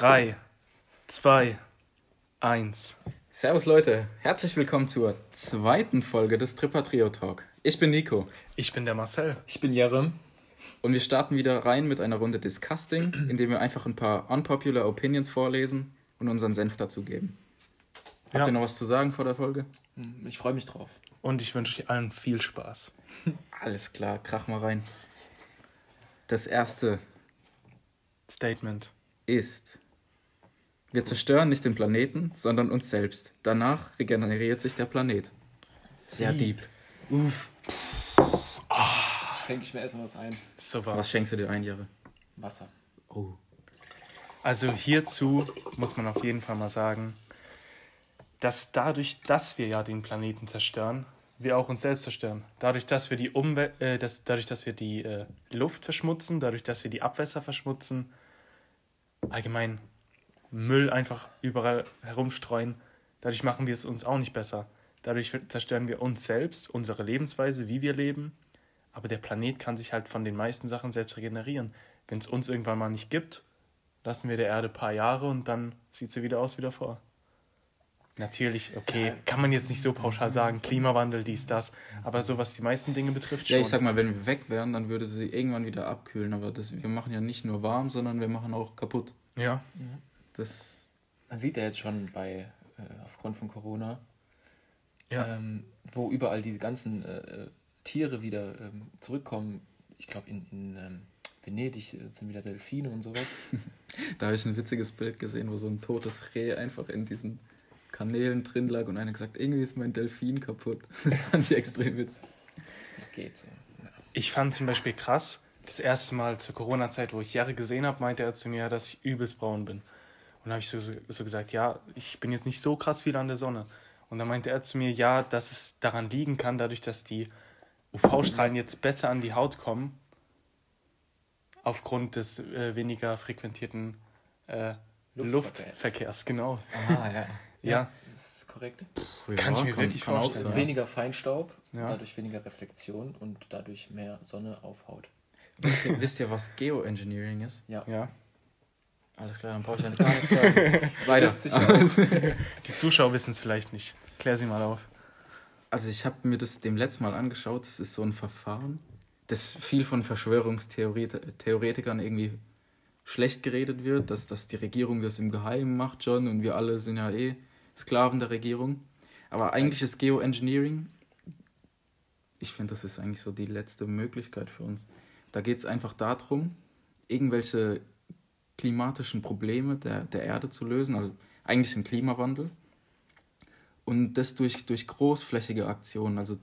3, 2, 1. Servus Leute, herzlich willkommen zur zweiten Folge des Tripper Trio Talk. Ich bin Nico. Ich bin der Marcel. Ich bin Jerem. Und wir starten wieder rein mit einer Runde Disgusting, indem wir einfach ein paar unpopular Opinions vorlesen und unseren Senf dazugeben. Habt Ja. ihr noch was zu sagen vor der Folge? Hm, Ich freue mich drauf. Und ich wünsche euch allen viel Spaß. Alles klar, krach mal rein. Das erste Statement. ist, wir zerstören nicht den Planeten, sondern uns selbst. Danach regeneriert sich der Planet. Sehr deep. Uff. Schenke ich mir erstmal was ein. So war. Was schenkst du dir ein, Jahre? Wasser. Oh. Also hierzu muss man auf jeden Fall mal sagen, dass dadurch, dass wir ja den Planeten zerstören, wir auch uns selbst zerstören. Dadurch, dass wir die Umwelt, äh, dass, dadurch, dass wir die äh, Luft verschmutzen, dadurch, dass wir die Abwässer verschmutzen, allgemein Müll einfach überall herumstreuen, dadurch machen wir es uns auch nicht besser. Dadurch zerstören wir uns selbst, unsere Lebensweise, wie wir leben. Aber der Planet kann sich halt von den meisten Sachen selbst regenerieren. Wenn es uns irgendwann mal nicht gibt, lassen wir der Erde ein paar Jahre und dann sieht sie wieder aus wie davor. Natürlich, okay, kann man jetzt nicht so pauschal sagen, Klimawandel, dies, das, aber so was die meisten Dinge betrifft schon. Ja, ich sag mal, wenn wir weg wären, dann würde sie irgendwann wieder abkühlen. Aber das, wir machen ja nicht nur warm, sondern wir machen auch kaputt. ja, Das, Man sieht ja jetzt schon bei, äh, aufgrund von Corona, ja, ähm, wo überall die ganzen äh, äh, Tiere wieder ähm, zurückkommen. Ich glaube, in, in ähm, Venedig äh, sind wieder Delfine und sowas. da habe ich ein witziges Bild gesehen, wo so ein totes Reh einfach in diesen Kanälen drin lag und einer gesagt, irgendwie ist mein Delfin kaputt. Das fand ich extrem witzig. Das geht so. Ja. ich fand zum Beispiel krass, das erste Mal zur Corona-Zeit, wo ich Jahre gesehen habe, meinte er zu mir, dass ich übelst braun bin. Und dann habe ich so, so gesagt, ja, ich bin jetzt nicht so krass viel an der Sonne. Und dann meinte er zu mir, ja, dass es daran liegen kann, dadurch, dass die UV-Strahlen jetzt besser an die Haut kommen, aufgrund des äh, weniger frequentierten äh, Luftverkehrs. Luftverkehrs. Genau. Ah, ja. Ja. Das ist korrekt. Kann ich mir wirklich auch vorstellen. sein. Weniger Feinstaub, Ja. dadurch weniger Reflexion und dadurch mehr Sonne auf Haut. Wisst ihr, wisst ihr, was Geoengineering ist? Ja. Ja. Alles klar, dann brauche ich ja gar nichts sagen. Weiter. Die Zuschauer wissen es vielleicht nicht. Klär sie mal auf. Also ich habe mir das dem letzten Mal angeschaut. Das ist so ein Verfahren, das viel von Verschwörungstheoretikern irgendwie schlecht geredet wird, dass, dass die Regierung das im Geheimen macht schon und wir alle sind ja eh Sklaven der Regierung. Aber eigentlich ist Geoengineering, ich finde, das ist eigentlich so die letzte Möglichkeit für uns. Da geht es einfach darum, irgendwelche klimatischen Probleme der, der Erde zu lösen, also eigentlich den Klimawandel. Und das durch, durch großflächige Aktionen. Also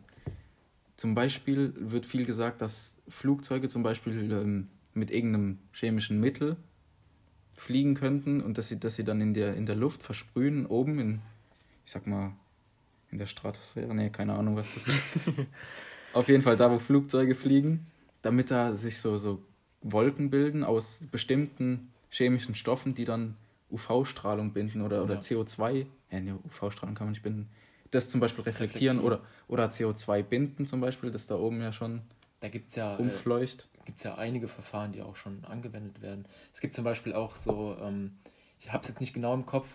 zum Beispiel wird viel gesagt, dass Flugzeuge zum Beispiel ähm, mit irgendeinem chemischen Mittel fliegen könnten und dass sie, dass sie dann in der, in der Luft versprühen, oben in, ich sag mal, in der Stratosphäre, nee, keine Ahnung, was das ist. Auf jeden Fall da, wo Flugzeuge fliegen, damit da sich so, so Wolken bilden aus bestimmten chemischen Stoffen, die dann UV-Strahlung binden oder, oder Ja. CO2. Ja, nee, UV-Strahlung kann man nicht binden. Das zum Beispiel reflektieren, Oder, oder CO2 binden zum Beispiel, das da oben ja schon Da gibt es ja äh, rumfleucht. gibt es ja einige Verfahren, die auch schon angewendet werden. Es gibt zum Beispiel auch so, ähm, ich habe es jetzt nicht genau im Kopf,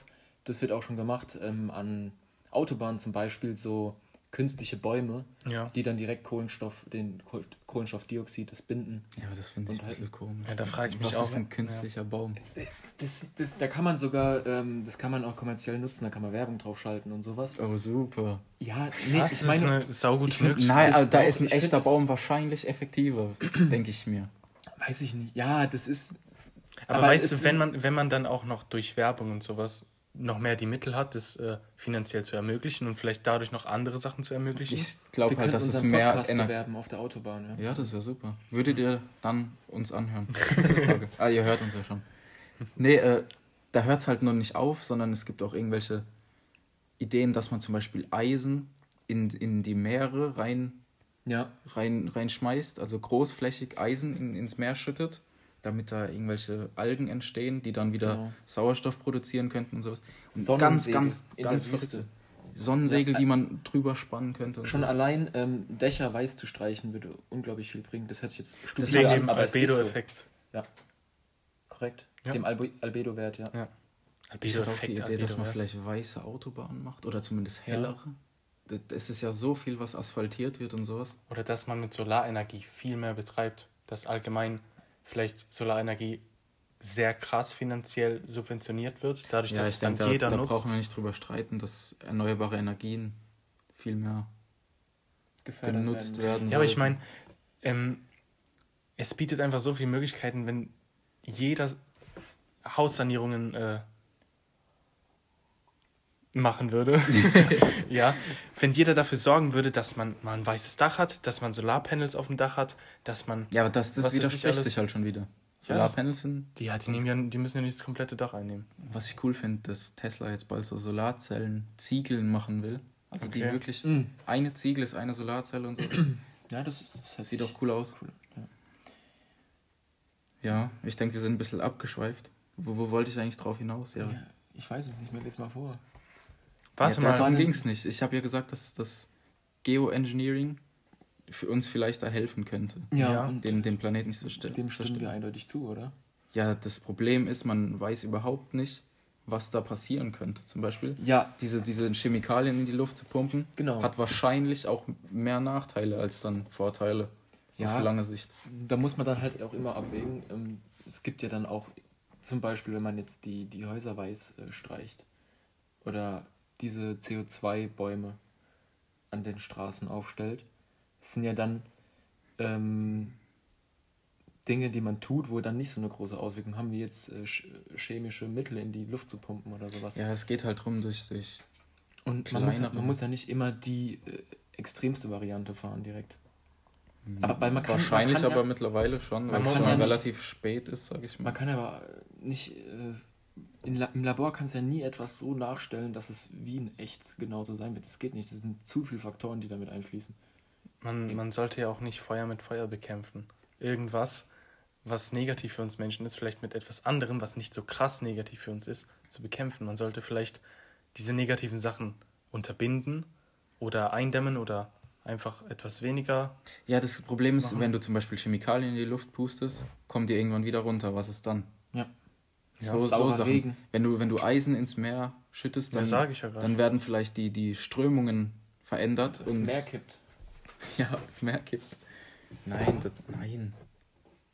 das wird auch schon gemacht, ähm, an Autobahnen zum Beispiel so künstliche Bäume, Ja. die dann direkt Kohlenstoff, den Koh- Kohlenstoffdioxid, das binden. Ja, aber das finde ich und ein bisschen halt- komisch. Ja, da frage ich mich Was auch. ist ein künstlicher Baum? Das, das, da kann man sogar, ähm, das kann man auch kommerziell nutzen, da kann man Werbung draufschalten und sowas. Oh, super. Ja, nee, Das ich ist meine, eine saugute ich find- Möglichkeit. Nein, also da ist ein echter Baum wahrscheinlich effektiver, denke ich mir. weiß ich nicht. Ja, das ist. Aber, aber weißt du, wenn man, wenn man dann auch noch durch Werbung und sowas noch mehr die Mittel hat, das äh, finanziell zu ermöglichen und vielleicht dadurch noch andere Sachen zu ermöglichen. Ich glaube halt, dass es mehr Podcast bewerben auf der Autobahn. Ja. Ja, das wäre super. Würdet ihr dann uns anhören? Das ist die Frage. ah, ihr hört uns ja schon. Nee, äh, da hört es halt noch nicht auf, sondern es gibt auch irgendwelche Ideen, dass man zum Beispiel Eisen in, in die Meere rein, ja. rein, reinschmeißt, also großflächig Eisen in, ins Meer schüttet, damit da irgendwelche Algen entstehen, die dann wieder Genau. Sauerstoff produzieren könnten und sowas. Und ganz, ganz, in ganz der Wüste. Sonnensegel, Ja, die man drüber spannen könnte. und Schon so. allein ähm, Dächer weiß zu streichen würde unglaublich viel bringen. Das hört sich jetzt Das stupide wegen an, dem ist so. Albedo-Effekt. Ja, korrekt. Ja. Dem Albe Albedo-Wert, ja. Ja. Ich hatte auch die Albedo-Effekt, Idee, dass man vielleicht weiße Autobahnen macht oder zumindest hellere. Es ist ja so viel, was asphaltiert wird und sowas. Oder dass man mit Solarenergie viel mehr betreibt, dass allgemein vielleicht Solarenergie sehr krass finanziell subventioniert wird, dadurch, Ja, dass ich es dann denke, da, jeder da nutzt. brauchen wir nicht drüber streiten, dass erneuerbare Energien viel mehr Gefördert genutzt werden. werden. Ja, aber ich meine, ähm, es bietet einfach so viele Möglichkeiten, wenn jeder Haussanierungen äh, machen würde. ja, wenn jeder dafür sorgen würde, dass man mal ein weißes Dach hat, dass man Solarpanels auf dem Dach hat, dass man Ja, aber das, das widerspricht alles. sich halt schon wieder. Ja, Solarpanels sind, die, ja, die nehmen ja, die müssen ja nicht das komplette Dach einnehmen. was ich cool finde, dass Tesla jetzt bald so Solarzellen, Ziegeln machen will. Also die Okay. wirklich, Mhm. eine Ziegel ist eine Solarzelle und so. Ja, das, ist, das heißt, sieht doch cool aus. Cool, ja. Ja, ich denke, wir sind ein bisschen abgeschweift. Wo, wo wollte ich eigentlich drauf hinaus? Ja, Ja, ich weiß es nicht mehr, les mal vor. Warte ja, darum mal, ging es nicht. Ich habe ja gesagt, dass das Geoengineering für uns vielleicht da helfen könnte, Ja, und den, den Planeten nicht zu stellen. dem stimmen wir eindeutig zu, oder? Ja, das Problem ist, man weiß überhaupt nicht, was da passieren könnte. Zum Beispiel Ja, diese, diese Chemikalien in die Luft zu pumpen, Genau. hat wahrscheinlich auch mehr Nachteile als dann Vorteile Ja. auf lange Sicht. da muss man dann halt auch immer abwägen. Ähm, es gibt ja dann auch, zum Beispiel, wenn man jetzt die, die Häuser weiß äh, streicht oder diese CO2-Bäume an den Straßen aufstellt, das sind ja dann ähm, Dinge, die man tut, wo dann nicht so eine große Auswirkung haben, wie jetzt äh, ch- chemische Mittel in die Luft zu pumpen oder sowas. Ja, es geht halt drum durch, durch Und man muss, ja, man muss ja nicht immer die äh, extremste Variante fahren direkt. Aber weil man kann, wahrscheinlich man kann aber ja, mittlerweile schon, weil es schon ja relativ spät ist, sag ich mal. Man kann aber nicht. Äh, La Im Labor kannst du ja nie etwas so nachstellen, dass es wie in echt genauso sein wird. Das geht nicht. Das sind zu viele Faktoren, die damit einfließen. man, man sollte ja auch nicht Feuer mit Feuer bekämpfen. Irgendwas, was negativ für uns Menschen ist, vielleicht mit etwas anderem, was nicht so krass negativ für uns ist, zu bekämpfen. Man sollte vielleicht diese negativen Sachen unterbinden oder eindämmen oder einfach etwas weniger. Ja, das Problem ist, Machen. wenn du zum Beispiel Chemikalien in die Luft pustest, kommen die irgendwann wieder runter. Was ist dann? Ja. So, so Sachen. Regen. Wenn du, wenn du Eisen ins Meer schüttest, Ja, dann, sag ich ja dann werden vielleicht die, die Strömungen verändert. Das und Meer kippt. Ja, das Meer kippt. Nein, das, nein.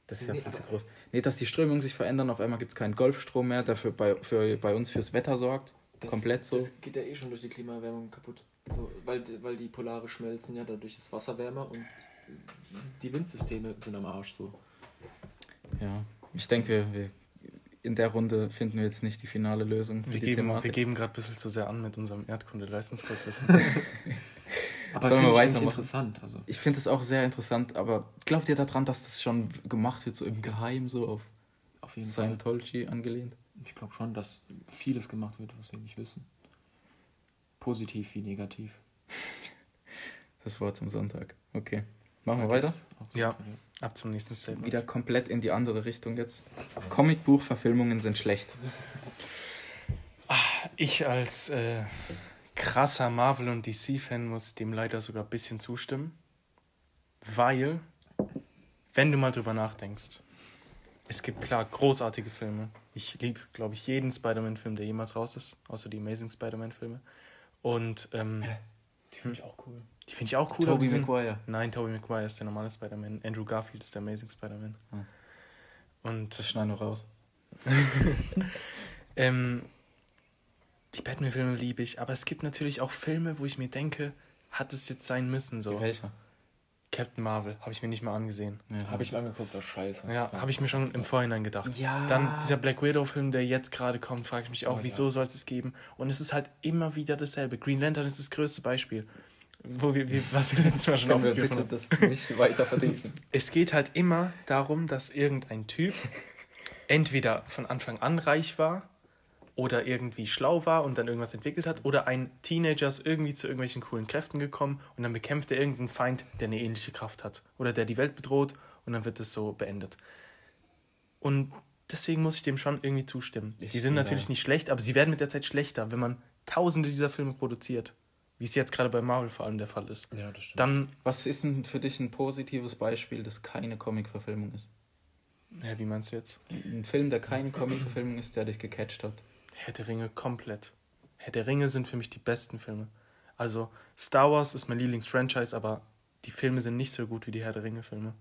Das ist ja Nee, viel zu groß. Nee, dass die Strömungen sich verändern, auf einmal gibt es keinen Golfstrom mehr, der für bei, für, bei uns fürs Wetter sorgt. Das, Komplett so. Das geht ja eh schon durch die Klimaerwärmung kaputt. So, weil, weil die Polare schmelzen ja, dadurch ist Wasser wärmer und die Windsysteme sind am Arsch so. Ja, ich denke, wir, wir in der Runde finden wir jetzt nicht die finale Lösung für Wir die geben, wir Thematik. geben gerade ein bisschen zu sehr an mit unserem Erdkunde-Leistungskurswissen. Aber Sollen wir finde ich eigentlich weitermachen? interessant. Also, Ich finde es auch sehr interessant, aber glaubt ihr daran, dass das schon gemacht wird, so im Geheim, so auf auf jeden Fall. Scientology angelehnt? Ich glaube schon, dass vieles gemacht wird, was wir nicht wissen. Positiv wie negativ. Das Wort zum Sonntag. Okay. Machen wir weiter? Ja. Ab zum nächsten Statement. Wieder komplett in die andere Richtung jetzt. Comicbuchverfilmungen sind schlecht. Ich als äh, krasser Marvel- und DC-Fan muss dem leider sogar ein bisschen zustimmen. Weil, wenn du mal drüber nachdenkst, es gibt klar großartige Filme. Ich liebe, glaube ich, jeden Spider-Man-Film, der jemals raus ist, außer die Amazing Spider-Man-Filme. Und ähm, Die finde ich auch cool. Die finde ich auch cool. Tobey Maguire. Nein, Tobey Maguire ist der normale Spider-Man. Andrew Garfield ist der Amazing Spider-Man. Hm. Und Das schneiden wir raus. Ähm, die Batman-Filme liebe ich, aber es gibt natürlich auch Filme, wo ich mir denke, hat es jetzt sein müssen so. Welcher? Captain Marvel habe ich mir nicht mal angesehen. Ja. Habe ich mir angeguckt, das ist scheiße. Ja, habe ich mir schon im Vorhinein gedacht. Ja. Dann dieser Black Widow-Film, der jetzt gerade kommt, frage ich mich auch, Oh, wieso ja. soll es es geben? Und es ist halt immer wieder dasselbe. Green Lantern ist das größte Beispiel. Wo wir, wir was wir letztes Mal schon Können wir bitte haben. das nicht weiter vertiefen? Es geht halt immer darum, dass irgendein Typ entweder von Anfang an reich war oder irgendwie schlau war und dann irgendwas entwickelt hat oder ein Teenager ist irgendwie zu irgendwelchen coolen Kräften gekommen und dann bekämpft er irgendeinen Feind, der eine ähnliche Kraft hat oder der die Welt bedroht und dann wird es so beendet. Und deswegen muss ich dem schon irgendwie zustimmen. Ich die sind natürlich nicht schlecht, aber sie werden mit der Zeit schlechter, wenn man tausende dieser Filme produziert. Wie es jetzt gerade bei Marvel vor allem der Fall ist. Ja, das stimmt. Dann Was ist denn für dich ein positives Beispiel, das keine Comic-Verfilmung ist? Ja, wie meinst du jetzt? Ein Film, der keine Comic-Verfilmung ist, der dich gecatcht hat. Herr der Ringe komplett. Herr der Ringe sind für mich die besten Filme. Also Star Wars ist mein Lieblingsfranchise, aber die Filme sind nicht so gut wie die Herr der Ringe-Filme.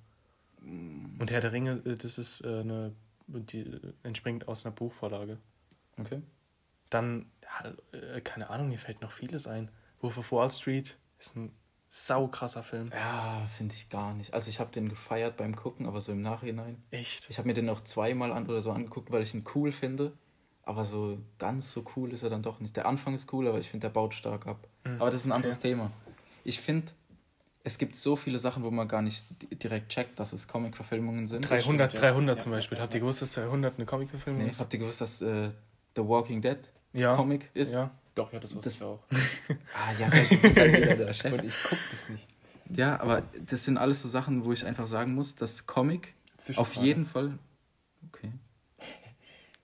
Und Herr der Ringe, äh, das ist äh, eine, die entspringt aus einer Buchvorlage. Okay. Dann, äh, keine Ahnung, mir fällt noch vieles ein. Wolf of Wall Street ist ein saukrasser Film. Ja, finde ich gar nicht. Also ich habe den gefeiert beim Gucken, aber so im Nachhinein. Echt? Ich habe mir den noch zweimal an oder so angeguckt, weil ich ihn cool finde. Aber so ganz so cool ist er dann doch nicht. Der Anfang ist cool, aber ich finde, der baut stark ab. Mhm. Aber das ist ein anderes Okay. Thema. Ich finde, es gibt so viele Sachen, wo man gar nicht di- direkt checkt, dass es Comic-Verfilmungen sind. 300, stimmt, ja. 300 Ja, zum Beispiel. ja, Habt ihr gewusst, dass 300 eine Comicverfilmung Nee, ist? habt ihr gewusst, dass äh, The Walking Dead Ja. Comic ist? Ja. Doch, ja, das wusste Das- ich auch. Ah ja, du bist halt wieder der Chef. Und ich gucke das nicht. Ja, aber das sind alles so Sachen, wo ich einfach sagen muss, dass Comic auf jeden Fall. Okay.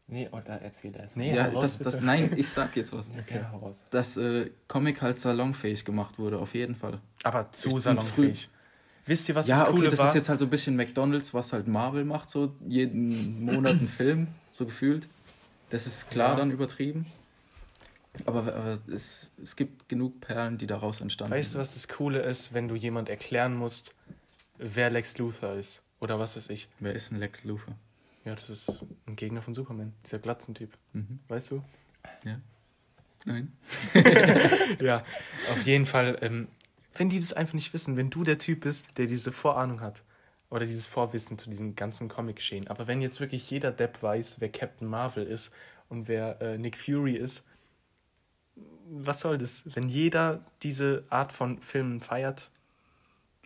Nee, oder erzähl das. Nee, Ja, hau raus, das, das, nein, ich sag jetzt was. Okay, hau raus. Dass äh, Comic halt salonfähig gemacht wurde, auf jeden Fall. Aber zu Ich salonfähig. Wisst ihr, was ja, das okay, Coole das war? ist jetzt halt so ein bisschen McDonalds, was halt Marvel macht, so jeden Monat ein Film, so gefühlt. Das ist klar Ja. dann übertrieben. Aber, aber es, es gibt genug Perlen, die daraus entstanden Weißt du, sind. was das Coole ist, wenn du jemand erklären musst, wer Lex Luthor ist? Oder was weiß ich. Wer ist ein Lex Luthor? Ja, das ist ein Gegner von Superman. Dieser Glatzentyp. Mhm. Weißt du? Ja. Nein. ja, auf jeden Fall. Ähm, wenn die das einfach nicht wissen, wenn du der Typ bist, der diese Vorahnung hat oder dieses Vorwissen zu diesem ganzen Comic-Geschehen, aber wenn jetzt wirklich jeder Depp weiß, wer Captain Marvel ist und wer äh, Nick Fury ist, was soll das? Wenn jeder diese Art von Filmen feiert,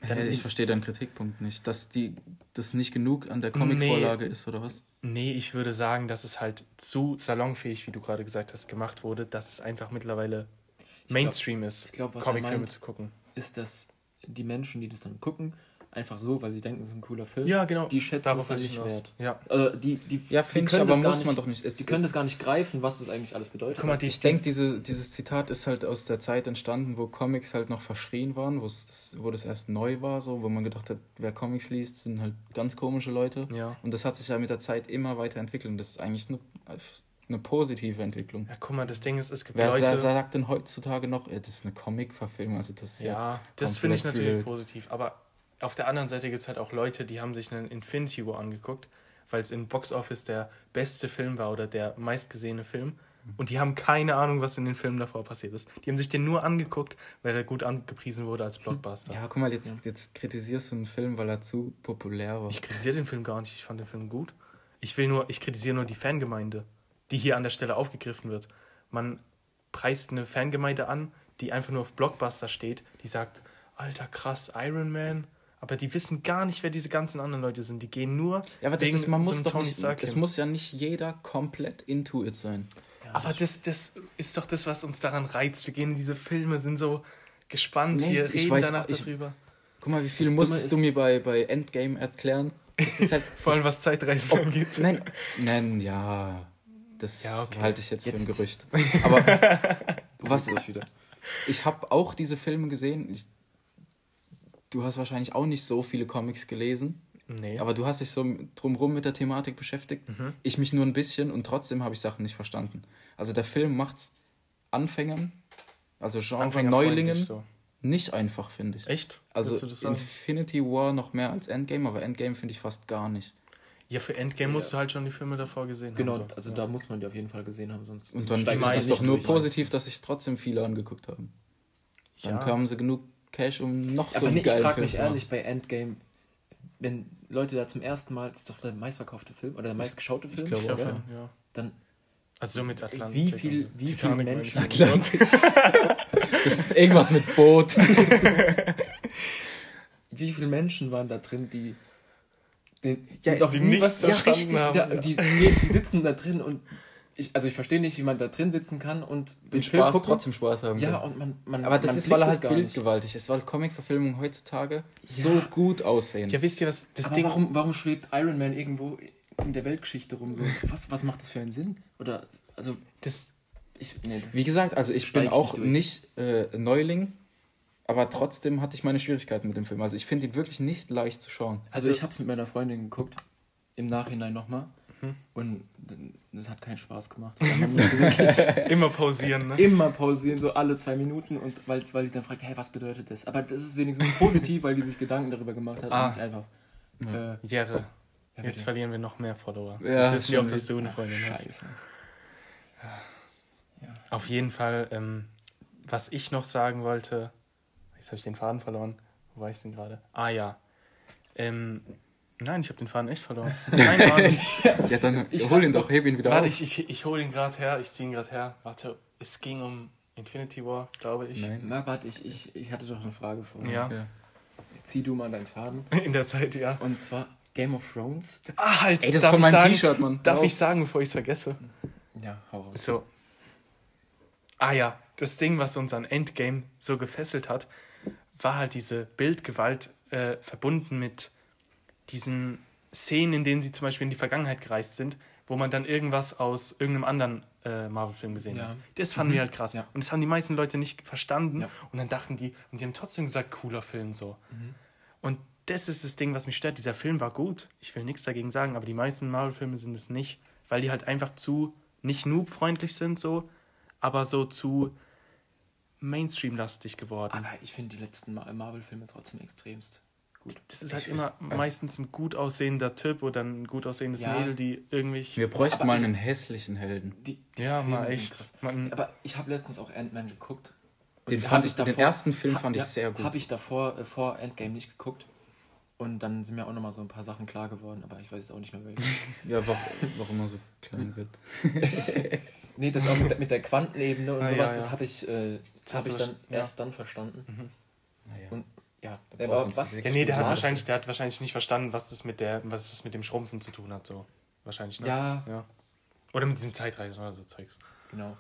dann Hä, ich ist- verstehe deinen Kritikpunkt nicht. Dass die, das nicht genug an der Comic-Vorlage ist, oder was? Nee, ich würde sagen, dass es halt zu salonfähig, wie du gerade gesagt hast, gemacht wurde, dass es einfach mittlerweile Mainstream ist, ich glaub, was er Comicfilme zu gucken. Ist, dass die Menschen, die das dann gucken, einfach so, weil sie denken, es ist ein cooler Film, Ja, genau. die schätzen Darauf das dann ich nicht wert. Ja. Also die, die, Ja, die finde ich, können aber das gar muss man doch nicht. Es- Die können das gar nicht greifen, was das eigentlich alles bedeutet. Guck mal, die, Ich denke, diese, dieses Zitat ist halt aus der Zeit entstanden, wo Comics halt noch verschrien waren, wo es das, wo das erst neu war, so, wo man gedacht hat, wer Comics liest, sind halt ganz komische Leute. Ja. Und das hat sich ja mit der Zeit immer weiterentwickelt. Und das ist eigentlich eine, eine positive Entwicklung. ja, guck mal, das Ding ist, es gibt Wer, wer Leute. sagt denn heutzutage noch, das ist eine Comic-Verfilmung? Also das ist ja, Ja, das finde ich natürlich blöd. positiv. Aber auf der anderen Seite gibt es halt auch Leute, die haben sich einen Infinity War angeguckt, weil es im Box Office der beste Film war oder der meistgesehene Film. Und die haben keine Ahnung, was in den Filmen davor passiert ist. Die haben sich den nur angeguckt, weil er gut angepriesen wurde als Blockbuster. Ja, guck mal, jetzt, jetzt kritisierst du einen Film, weil er zu populär war. Ich kritisiere den Film gar nicht. Ich fand den Film gut. Ich will nur, ich kritisiere nur die Fangemeinde, die hier an der Stelle aufgegriffen wird. Man preist eine Fangemeinde an, die einfach nur auf Blockbuster steht, die sagt, alter krass, Iron Man. Aber die wissen gar nicht, wer diese ganzen anderen Leute sind. Die gehen nur ja, aber das ist, man so muss einem doch Tony nicht, Stark es muss ja nicht jeder komplett into it sein. Aber das, das ist doch das, was uns daran reizt. Wir gehen in diese Filme, sind so gespannt, Nee, wir ich reden weiß danach ich- darüber. Guck mal, wie viel Das musstest du mir bei, bei Endgame erklären? Das ist halt, Vor allem was Zeitreisen angeht. nein, nein, ja, das Ja, okay. halte ich jetzt, für ein Jetzt- Gerücht. Aber was, ich wieder. ich habe auch diese Filme gesehen. Ich, du hast wahrscheinlich auch nicht so viele Comics gelesen, Nee. aber du hast dich so drumrum mit der Thematik beschäftigt. Mhm. Ich mich nur ein bisschen und trotzdem habe ich Sachen nicht verstanden. Also der Film macht's Anfängern, also Genre Anfängerfreundlich Neulingen, So. nicht einfach, finde ich. Echt? Also? Infinity War noch mehr als Endgame, aber Endgame finde ich fast gar nicht. Ja, für Endgame musst du halt schon die Filme davor gesehen Genau, haben. so. also da muss man die auf jeden Fall gesehen haben, sonst Und dann ist nicht doch nur positiv, dass sich trotzdem viele angeguckt haben. Dann Ja. kamen sie genug Cash, um noch so Aber einen nee, ich geilen frage Film mich zu machen. ehrlich bei Endgame, wenn Leute da zum ersten Mal, das ist doch der meistverkaufte Film oder der meistgeschaute Film, glaube Ich glaube, auch, oder? ja. Dann Also so mit Atlantik. wie viel, wie meine Menschen, ich. Atlantik. das ist irgendwas mit Boot. wie viele Menschen waren da drin, die, die, Ja, noch die nie nichts was verstanden richtig, haben. Ja, die, die sitzen da drin und ich, also ich verstehe nicht, wie man da drin sitzen kann und den Den Film Spaß gucken. trotzdem Spaß haben Ja, kann. und man, man Aber das man ist, weil er halt bildgewaltig ist, weil Comic-Verfilmungen heutzutage so gut aussehen. Ja, wisst ihr, was das Aber Ding... warum, warum schwebt Iron Man irgendwo in der Weltgeschichte rum? So? Was, was macht das für einen Sinn? Oder, also, Das, ich, nee, Wie gesagt, also ich bin auch nicht nicht äh, Neuling, aber trotzdem hatte ich meine Schwierigkeiten mit dem Film. Also ich finde ihn wirklich nicht leicht zu schauen. Also ich habe es mit meiner Freundin geguckt im Nachhinein nochmal. Mhm. Und das hat keinen Spaß gemacht. Immer pausieren, ne? immer pausieren, so alle zwei Minuten. Und weil, weil die dann fragt, hey, was bedeutet das? Aber das ist wenigstens positiv, weil die sich Gedanken darüber gemacht hat Ah. und nicht einfach. Ja. Äh, Jere, ja, jetzt verlieren wir noch mehr Follower. Ja, ich weiß nicht, ob stimmt. das du eine Ach, Freundin hast. Scheiße. Ja. Auf jeden Fall, ähm, was ich noch sagen wollte, jetzt habe ich den Faden verloren. Wo war ich denn gerade? Ah ja. Ähm, nein, ich habe den Faden echt verloren. Keine Ahnung. Ja, dann Ich hol ihn doch, heb ihn wieder Warte, auf. ich, ich, ich hole ihn gerade her, ich ziehe ihn gerade her. Warte, es ging um Infinity War, glaube ich. Nein. Na, warte, ich, ich, ich hatte doch eine Frage vorher. Ja. Ja. Zieh du mal deinen Faden. In der Zeit, ja. Und zwar Game of Thrones. Ah, halt. Ey, das ist darf von ich meinem sagen- T-Shirt, Mann. Darf ich sagen, bevor ich es vergesse? Ja, hau raus. So. Ah ja, das Ding, was uns an Endgame so gefesselt hat, war halt diese Bildgewalt äh, verbunden mit diesen Szenen, in denen sie zum Beispiel in die Vergangenheit gereist sind, wo man dann irgendwas aus irgendeinem anderen äh, Marvel-Film gesehen Ja. hat. Das fanden wir halt krass. Ja. Und das haben die meisten Leute nicht verstanden. Ja. Und dann dachten die, und die haben trotzdem gesagt, cooler Film so. Mhm. Und das ist das Ding, was mich stört. Dieser Film war gut. Ich will nichts dagegen sagen, aber die meisten Marvel-Filme sind es nicht, weil die halt einfach zu nicht noob-freundlich sind, so, aber so zu Mainstream-lastig geworden. Aber ich finde die letzten Ma- Marvel-Filme trotzdem extremst gut. das ist halt ich- immer also- meistens ein gut aussehender Typ oder ein gut aussehendes Ja. Mädel, die irgendwie. Wir bräuchten mal einen hässlichen Helden. Die, die ja, Filme mal echt. Aber ich habe letztens auch Ant-Man geguckt. Den fand ich- den ersten Film ha- fand ich sehr gut. Habe ich davor, äh, vor Endgame nicht geguckt. Und dann sind mir auch nochmal so ein paar Sachen klar geworden, aber ich weiß jetzt auch nicht mehr welche. Ja, warum, warum er so klein wird. nee, das auch mit, der- mit der Quantenebene und Ah, sowas, ja, das ja. habe ich, äh, das hab ich dann ja. erst dann verstanden. Naja. Und ja, brauchst du was? Ja, nee, der hat, Was? wahrscheinlich, der hat wahrscheinlich nicht verstanden, was das mit, der, was das mit dem Schrumpfen zu tun hat, so. Wahrscheinlich, ne? Ja, ja. Oder mit diesem Zeitreisen oder so Zeugs. genau.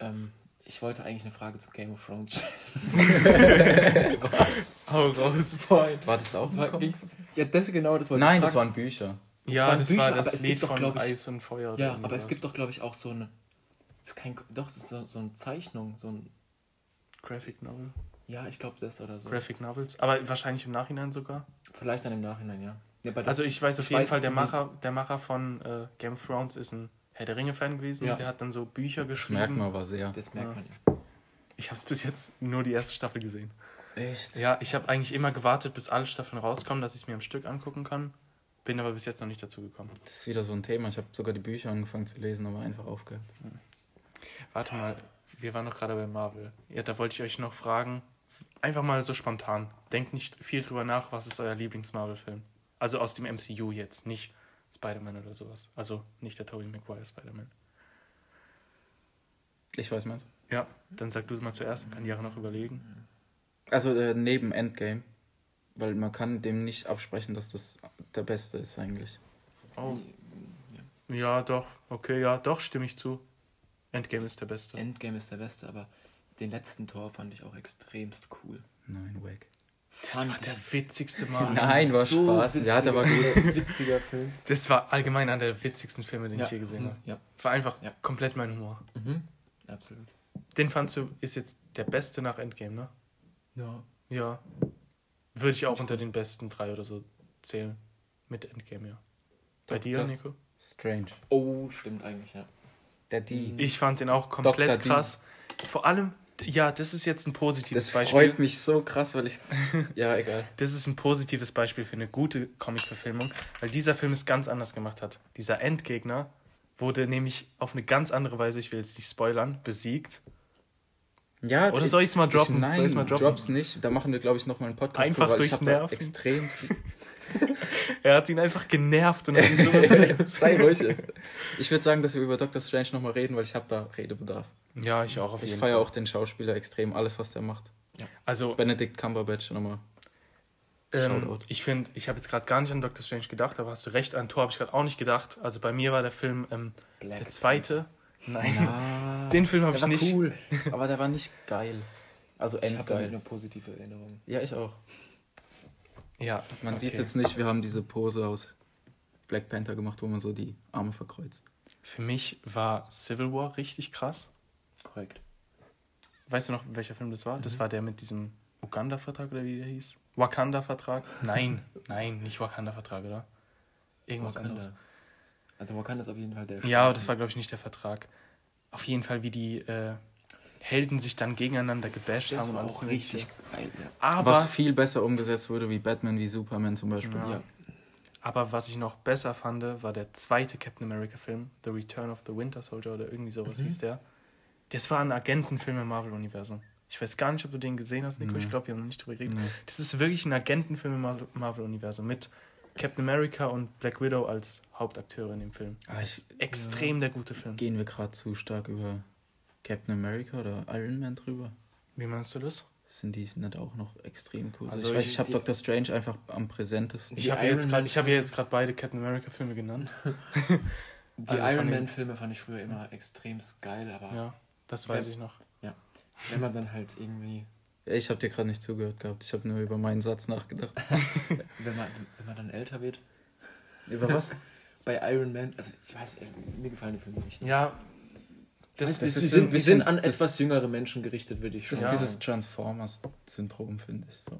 Ähm, ich wollte eigentlich eine Frage zu Game of Thrones stellen. Hau raus. War das auch ging's, ja, das genau, das wollte Nein, ich das waren Bücher. Ja, waren das Bücher, war das Lied doch, von glaub ich- Eis und Feuer. Ja, aber es gibt doch, glaube ich, auch so eine. Das ist kein, doch, das ist so, so eine Zeichnung, so ein. Graphic Novel. Ja, ich glaube das oder so. Graphic Novels. Aber wahrscheinlich im Nachhinein sogar. Vielleicht dann im Nachhinein, ja. ja Also ich weiß auf ich jeden weiß, Fall, der Macher, der Macher von äh, Game of Thrones ist ein Herr der Ringe-Fan gewesen. Ja. Der hat dann so Bücher Das merkt geschrieben. man aber sehr. Das merkt Ja. man ja. Ich habe bis jetzt nur die erste Staffel gesehen. Echt? Ja, ich habe eigentlich immer gewartet, bis alle Staffeln rauskommen, dass ich es mir am Stück angucken kann. Bin aber bis jetzt noch nicht dazu gekommen. Das ist wieder so ein Thema. Ich habe sogar die Bücher angefangen zu lesen, aber einfach aufgehört. Warte mal, wir waren noch gerade bei Marvel. Ja, da wollte ich euch noch fragen. Einfach mal so spontan. Denkt nicht viel drüber nach, was ist euer Lieblings-Marvel-Film? Also aus dem MCU jetzt, nicht Spider-Man oder sowas. Also nicht der Tobey Maguire Spider-Man. Ich weiß meins. Ja, dann sag du mal zuerst, dann kann Jahre noch überlegen. Also äh, neben Endgame. Weil man kann dem nicht absprechen, dass das der beste ist eigentlich. Oh, ja, doch. Okay, ja, doch, stimme ich zu. Endgame ist der beste. Endgame ist der beste, aber den letzten Tor fand ich auch extremst cool. Nein, wack. Das Fand war der witzigste Marvel. Nein, war Spaß. witziger- Der hat aber gut. Witziger Film. Das war allgemein einer der witzigsten Filme, den Ja, ich je gesehen habe. Ja. War einfach Ja. komplett mein Humor. Mhm. Absolut. Den fandst du, ist jetzt der beste nach Endgame, ne? Ja. Ja. Würde ich auch unter den besten drei oder so zählen. Mit Endgame, ja. Bei Doch, dir. Nico? Strange. Oh, stimmt eigentlich, ja. Der die. Ich fand den auch komplett Dr. Dean. krass. Vor allem, ja, das ist jetzt ein positives Das Beispiel. freut mich so krass, weil ich. Ja, egal. Das ist ein positives Beispiel für eine gute Comic-Verfilmung, weil dieser Film es ganz anders gemacht hat. Dieser Endgegner wurde nämlich auf eine ganz andere Weise, ich will jetzt nicht spoilern, besiegt. Ja, Oder soll ich's mal droppen? Ich, nein, Soll ich's mal droppen? drops nicht. Da machen wir, glaube ich, nochmal einen Podcast Einfach drüber, durchs ich Nerven. extrem. Er hat ihn einfach genervt und hat ihn sowas Sei ruhig jetzt. Ich würde sagen, dass wir über Doctor Strange nochmal reden, weil ich habe da Redebedarf. Ja, ich auch auf Ich jeden feiere Fall. auch den Schauspieler extrem, alles, was der macht. Also, Benedict Cumberbatch nochmal. ähm, ich finde, ich habe jetzt gerade gar nicht an Doctor Strange gedacht, aber hast du recht, an Thor habe ich gerade auch nicht gedacht. Also bei mir war der Film ähm, Black der zweite. Nein, Ah, den Film habe der ich war nicht. cool, aber der war nicht geil. Also Ich habe damit endgeil. nur positive Erinnerungen. Ja, ich auch. Ja, Man okay. sieht jetzt nicht, wir haben diese Pose aus Black Panther gemacht, wo man so die Arme verkreuzt. Für mich war Civil War richtig krass. Korrekt. Weißt du noch, welcher Film das war? Mhm. Das war der mit diesem Uganda-Vertrag oder wie der hieß? Wakanda-Vertrag? Nein, nein, nicht Wakanda-Vertrag, oder? irgendwas Wakanda. anderes. Also Wakanda ist auf jeden Fall der Ja, aber Stärkste. das war, glaube ich, nicht der Vertrag. Auf jeden Fall, wie die äh, Helden sich dann gegeneinander gebasht Das haben und war alles auch richtig geil. Ja. Aber, Was viel besser umgesetzt wurde, wie Batman, wie Superman zum Beispiel. Ja. Ja. aber was ich noch besser fand, war der zweite Captain America-Film, The Return of the Winter Soldier oder irgendwie sowas Mhm. hieß der. Das war ein Agentenfilm im Marvel-Universum. Ich weiß gar nicht, ob du den gesehen hast, Nico. Nee. Ich glaube, wir haben noch nicht drüber geredet. Nee. Das ist wirklich ein Agentenfilm im Mar- Marvel-Universum mit Captain America und Black Widow als Hauptakteure in dem Film. Ah, ich, Extrem der gute Film. gehen wir gerade zu stark über Captain America oder Iron Man drüber? Wie meinst du das? Sind die nicht auch noch extrem cool? Also ich weiß, ich- ich habe Doctor Strange einfach am präsentesten. Ich habe ja jetzt gerade Man- ich hab ja jetzt gerade beide Captain America-Filme genannt. Die Also Iron den- Man-Filme fand ich früher immer extrem geil, aber Ja, das weiß ich noch. wenn man dann halt irgendwie, Ja, ich habe dir gerade nicht zugehört gehabt. Ich habe nur über meinen Satz nachgedacht. wenn man, wenn man dann älter wird, über was? bei Iron Man, also ich weiß, mir gefallen die Filme nicht. Ja, das, Das, das ist sind, bisschen- sind an das- etwas jüngere Menschen gerichtet, würde ich Das schon ist Ja. dieses Transformers-Syndrom, finde ich. So.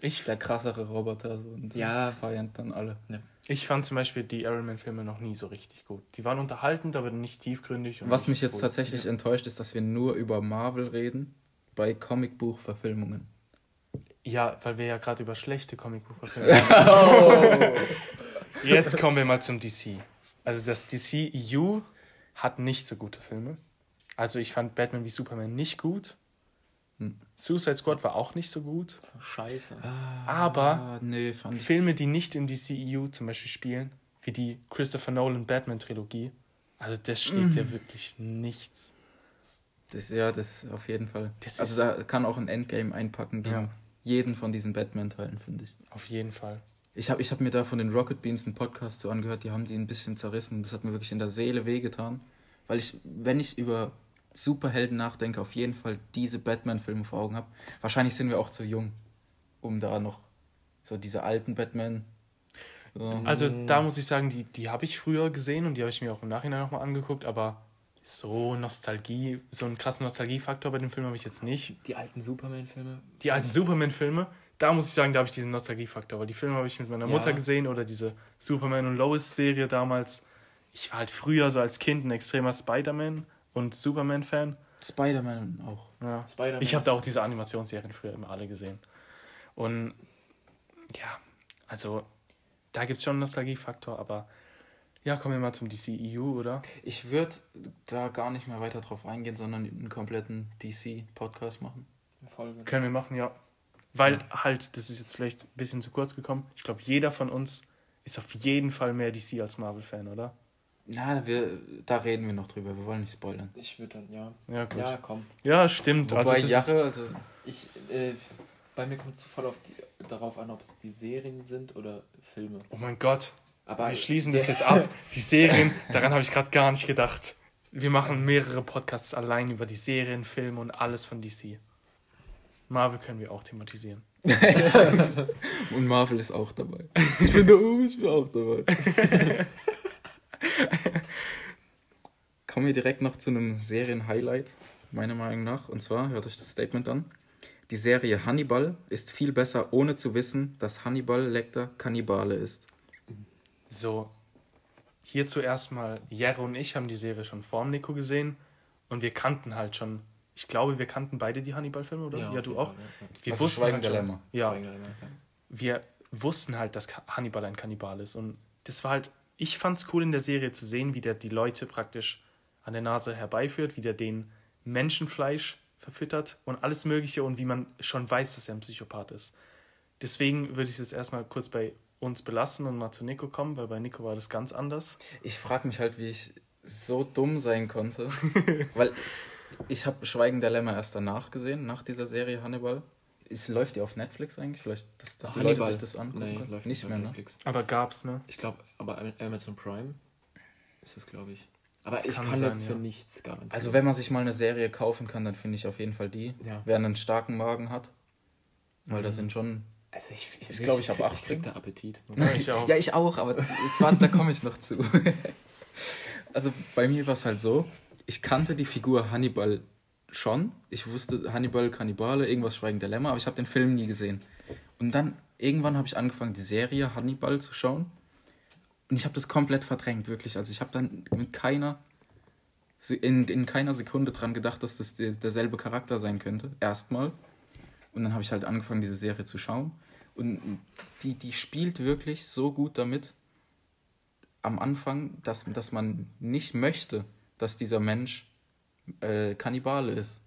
Ich, Der krassere Roboter. So, und das Ja. feiern dann alle. ich fand zum Beispiel die Iron Man-Filme noch nie so richtig gut. Die waren unterhaltend, aber nicht tiefgründig. und Was nicht mich jetzt cool. tatsächlich enttäuscht, ist, dass wir nur über Marvel reden bei Comicbuchverfilmungen. Ja, weil wir ja gerade über schlechte Comicbuchverfilme reden. Jetzt kommen wir mal zum DC. Also das DC-EU hat nicht so gute Filme. Also ich fand Batman wie Superman nicht gut. Suicide Squad war auch nicht so gut. Scheiße. Aber Ah, nee. Filme, die nicht im DCEU zum Beispiel spielen, wie die Christopher Nolan Batman-Trilogie, also das schlägt ja wirklich nichts. Das, ja, das auf jeden Fall. Das also da kann auch ein Endgame einpacken gegen Ja. jeden von diesen Batman-Teilen, finde ich. Auf jeden Fall. Ich habe ich hab mir da von den Rocket Beans einen Podcast so angehört, die haben die ein bisschen zerrissen. Das hat mir wirklich in der Seele wehgetan. Weil ich, wenn ich über Superhelden nachdenke, auf jeden Fall diese Batman-Filme vor Augen habe. Wahrscheinlich sind wir auch zu jung, um da noch so diese alten Batman. So. Also da muss ich sagen, die, die habe ich früher gesehen und die habe ich mir auch im Nachhinein nochmal angeguckt, aber so Nostalgie, so einen krassen Nostalgiefaktor bei dem Film habe ich jetzt nicht. Die alten Superman-Filme. Die alten Superman-Filme, da muss ich sagen, da habe ich diesen Nostalgiefaktor, weil die Filme habe ich mit meiner Ja. Mutter gesehen oder diese Superman und Lois-Serie damals. Ich war halt früher so als Kind ein extremer Spider-Man und Superman-Fan. Spider-Man auch. Ja. Spider-Man Ich habe da auch diese Animationsserien früher immer alle gesehen. Und ja, also da gibt es schon einen Nostalgiefaktor, aber ja, kommen wir mal zum DCEU, oder? Ich würde da gar nicht mehr weiter drauf eingehen, sondern einen kompletten DC-Podcast machen. Folge. Können wir machen, ja. Weil halt, das ist jetzt vielleicht ein bisschen zu kurz gekommen. Ich glaube, jeder von uns ist auf jeden Fall mehr DC als Marvel-Fan, oder? Na, wir, da reden wir noch drüber. Wir wollen nicht spoilern. Ich würde dann, ja. Ja, gut. Ja, Ja, komm. stimmt. Wobei also das ist, Jahre, also Ich, äh, bei mir kommt es voll auf die, darauf an, ob es die Serien sind oder Filme. oh mein Gott, Aber wir schließen das jetzt ab. Die Serien, daran habe ich gerade gar nicht gedacht. Wir machen mehrere Podcasts allein über die Serien, Filme und alles von DC. Marvel können wir auch thematisieren. Und Marvel ist auch dabei. Ich bin da oben, ich bin auch dabei. Kommen wir direkt noch zu einem Serien-Highlight, meiner Meinung nach. Und zwar, hört euch das Statement an. Die Serie Hannibal ist viel besser, ohne zu wissen, dass Hannibal Lecter Kannibale ist. So, hier zuerst mal, Jere und ich haben die Serie schon vorm Nico gesehen und wir kannten halt schon, ich glaube, wir kannten beide die Hannibal-Filme, oder? Ja, auf du auch? Ja, ja. Wir Also wussten Schweigen halt schon. Ja, ja. wir wussten halt, dass Hannibal ein Kannibal ist. Und das war halt, ich fand es cool in der Serie zu sehen, wie der die Leute praktisch an der Nase herbeiführt, wie der den Menschenfleisch verfüttert und alles Mögliche und wie man schon weiß, dass er ein Psychopath ist. Deswegen würde ich es jetzt erstmal kurz bei uns belassen und mal zu Nico kommen, weil bei Nico war das ganz anders. Ich frage mich halt, wie ich so dumm sein konnte. weil ich habe Schweigen der Lämmer erst danach gesehen, nach dieser Serie Hannibal. Es läuft die auf Netflix eigentlich? Vielleicht, dass, dass die Leute sich das angucken Nee, können? läuft Nicht mehr, ne? Netflix. Aber gab's, ne? Ich glaube, aber Amazon Prime ist das, glaube ich. Aber ich Kann kann, sein, jetzt ja. für nichts garantieren. Also wenn man sich mal eine Serie kaufen kann, dann finde ich auf jeden Fall die. Ja. Wer einen starken Magen hat. Weil da Mhm. sind schon... also ich, ich, Ist, glaub ich, ab krieg- 18. Ich krieg da Appetit. Ja, ich auch. Ja, ich auch, aber jetzt warte, da komme ich noch zu. Also bei mir war es halt so, ich kannte die Figur Hannibal schon. Ich wusste Hannibal, Kannibale, irgendwas Schweigen der Lämmer, aber ich habe den Film nie gesehen. Und dann irgendwann habe ich angefangen, die Serie Hannibal zu schauen. Und ich habe das komplett verdrängt, wirklich. Also ich habe dann mit keiner, in, in keiner Sekunde dran gedacht, dass das der, derselbe Charakter sein könnte. Erstmal. Und dann habe ich halt angefangen, diese Serie zu schauen. Und die, die spielt wirklich so gut damit, am Anfang, dass, dass man nicht möchte, dass dieser Mensch äh, Kannibale ist.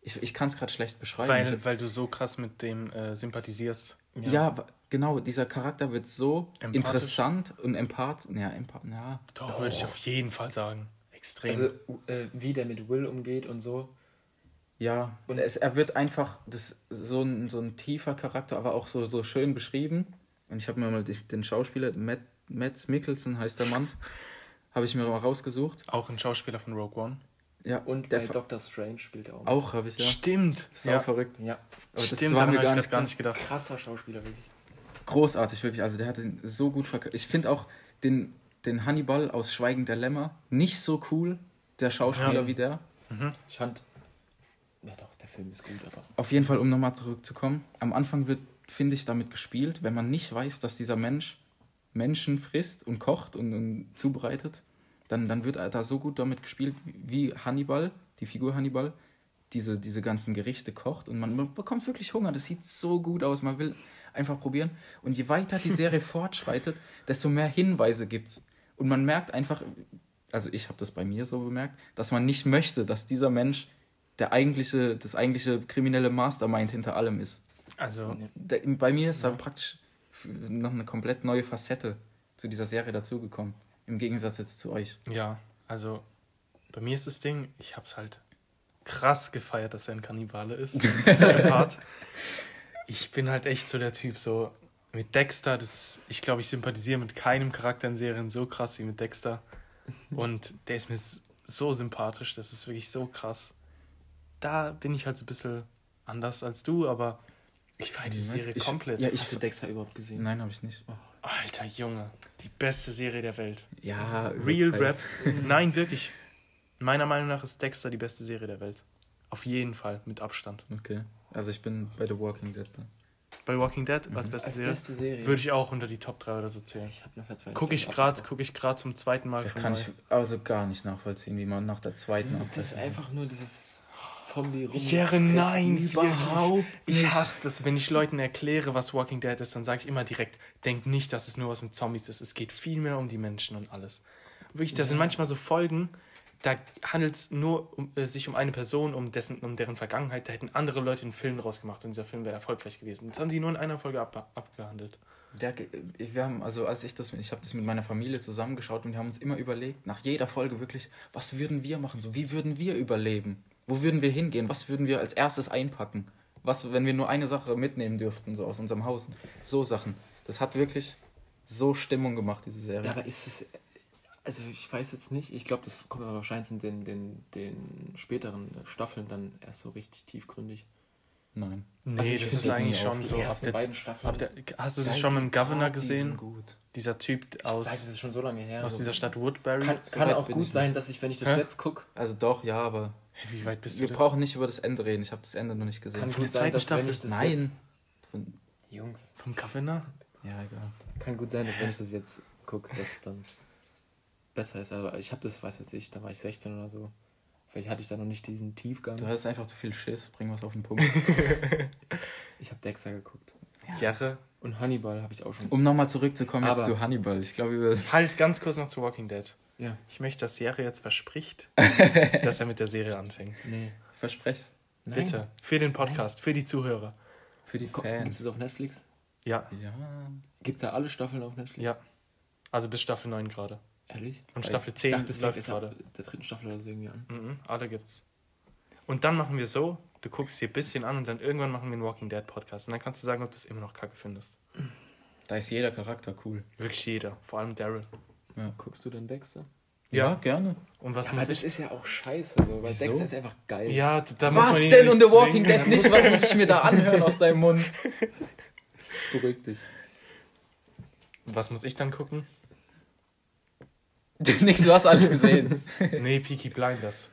Ich, ich kann es gerade schlecht beschreiben. Weil, weil du so krass mit dem äh, sympathisierst. Ja. ja. genau, dieser Charakter wird so interessant und empath. Ja, empath, ja. Doch, Doch. würde ich auf jeden Fall sagen. Extrem. Also, äh, wie der mit Will umgeht und so. Ja, und es, er wird einfach das, so, ein, so ein tiefer Charakter, aber auch so, so schön beschrieben. Und ich habe mir mal den Schauspieler, Matt, Matt Mikkelsen heißt der Mann, habe ich mir mal rausgesucht. Auch ein Schauspieler von Rogue One. Ja, und der Doctor Strange spielt er auch. Auch habe ich ja. Stimmt. Ist ja. verrückt. Ja. Aber Stimmt, das war mir gar nicht, gar nicht gedacht. Krasser Schauspieler, wirklich. Großartig, wirklich. Also der hat den so gut verkauft. Ich finde auch den, den Hannibal aus Schweigen der Lämmer nicht so cool, der Schauspieler ja. wie der. Mhm. Ich fand. Ja doch, der Film ist gut, aber. Auf jeden Fall, um nochmal zurückzukommen. Am Anfang wird, finde ich, damit gespielt, wenn man nicht weiß, dass dieser Mensch Menschen frisst und kocht und, und zubereitet, dann, dann wird da so gut damit gespielt, wie Hannibal, die Figur Hannibal, diese, diese ganzen Gerichte kocht und man, man bekommt wirklich Hunger. Das sieht so gut aus. Man will einfach probieren. Und je weiter die Serie fortschreitet, desto mehr Hinweise gibt es. Und man merkt einfach, also ich habe das bei mir so bemerkt, dass man nicht möchte, dass dieser Mensch der eigentliche, das eigentliche kriminelle Mastermind hinter allem ist. Also bei mir ist ja. da praktisch noch eine komplett neue Facette zu dieser Serie dazugekommen. Im Gegensatz jetzt zu euch. Ja, also bei mir ist das Ding, ich hab's halt krass gefeiert, dass er ein Kannibale ist. ich bin halt echt so der Typ, so mit Dexter, das, ich glaube, ich sympathisiere mit keinem Charakter in Serien so krass wie mit Dexter. Und der ist mir so sympathisch, das ist wirklich so krass. Da bin ich halt so ein bisschen anders als du, aber ich feiere die Serie ich, komplett. Ja, ich Hast du Dexter überhaupt gesehen? Nein, habe ich nicht. Oh. Alter Junge, die beste Serie der Welt. Ja, Real Rap. Nein, wirklich. Meiner Meinung nach ist Dexter die beste Serie der Welt. Auf jeden Fall, mit Abstand. Okay. Also ich bin bei The Walking Dead dann. Bei Walking Dead mhm. als, beste, als Serie, beste, Serie, Würde ich auch unter die Top 3 oder so zählen. Ich habe nach der zweiten Gucke ich gerade guck ich gerade zum zweiten Mal Das kann mal. ich also gar nicht nachvollziehen, wie man nach der zweiten Das ist einfach nur dieses Zombie rum. Ja, nein, überhaupt Ich hasse das, wenn ich Leuten erkläre, was Walking Dead ist, dann sage ich immer direkt, denk nicht, dass es nur was mit Zombies ist. Es geht viel mehr um die Menschen und alles. Wirklich, das ja. sind manchmal so Folgen, da handelt es nur um, äh, sich um eine Person, um, dessen, um deren Vergangenheit. Da hätten andere Leute einen Film rausgemacht und dieser Film wäre erfolgreich gewesen. Jetzt haben die nur in einer Folge ab, abgehandelt. Der, wir haben, also als ich das, ich habe das mit meiner Familie zusammengeschaut und wir haben uns immer überlegt, nach jeder Folge wirklich, was würden wir machen? So, wie würden wir überleben? Wo würden wir hingehen? Was würden wir als erstes einpacken? Was, wenn wir nur eine Sache mitnehmen dürften, so aus unserem Haus? So Sachen. Das hat wirklich so Stimmung gemacht, diese Serie. Ja, aber ist es. Also ich weiß jetzt nicht, ich glaube, das kommt aber wahrscheinlich in den, den, den späteren Staffeln dann erst so richtig tiefgründig. Nein. Nee, also das ist eigentlich schon so. Habt ihr, beiden Staffeln. Ihr, hast du das schon mit dem Governor gesehen? Gut. Dieser Typ aus. Ich weiß, das ist schon so lange her. Aus so dieser Stadt Woodbury. Kann, so kann auch gut sein, dass ich, wenn ich das Hä? jetzt gucke. Also doch, ja, aber wie weit bist du? Wir denn? brauchen nicht über das Ende reden. Ich habe das Ende noch nicht gesehen. Kann Von der zweiten Staffel? Nein. Von Jungs. Vom Governor? Ja, egal. Kann gut sein, dass wenn ich das jetzt gucke, dass es dann besser ist. Aber ich habe das, weiß jetzt ich, da war ich 16 oder so. Vielleicht hatte ich da noch nicht diesen Tiefgang. Du hast einfach zu viel Schiss. Bring was auf den Punkt. ich habe Dexter geguckt. Ja. Jahre. Und Hannibal habe ich auch schon. Um nochmal zurückzukommen jetzt zu Hannibal. Ich glaube, Halt ganz kurz noch zu Walking Dead. Ja. Ich möchte, dass Serie jetzt verspricht, dass er mit der Serie anfängt. Nee. Versprech's. Bitte. Für den Podcast, Nein. für die Zuhörer. Für die Fans. Gibt es auf Netflix? Ja. Ja. Gibt es da alle Staffeln auf Netflix? Ja. Also bis Staffel 9 gerade. Ehrlich? Und Staffel 10 dachte, läuft gerade. Der dritten Staffel oder so irgendwie an. Mhm, alle gibt's. Und dann machen wir so, du guckst dir ein bisschen an und dann irgendwann machen wir einen Walking Dead Podcast. Und dann kannst du sagen, ob du es immer noch kacke findest. Da ist jeder Charakter cool. Wirklich jeder. Vor allem Daryl. Ja. Guckst du denn Dexter? Ja, ja, gerne. Und was ja, muss aber ich? das ist ja auch scheiße, so, weil Wieso? Dexter ist einfach geil. Ja, da was muss man denn und The Walking Dead nicht? Was muss ich mir da anhören aus deinem Mund? Beruhig dich. Was muss ich dann gucken? Nix, du hast alles gesehen. nee, Peaky Blinders.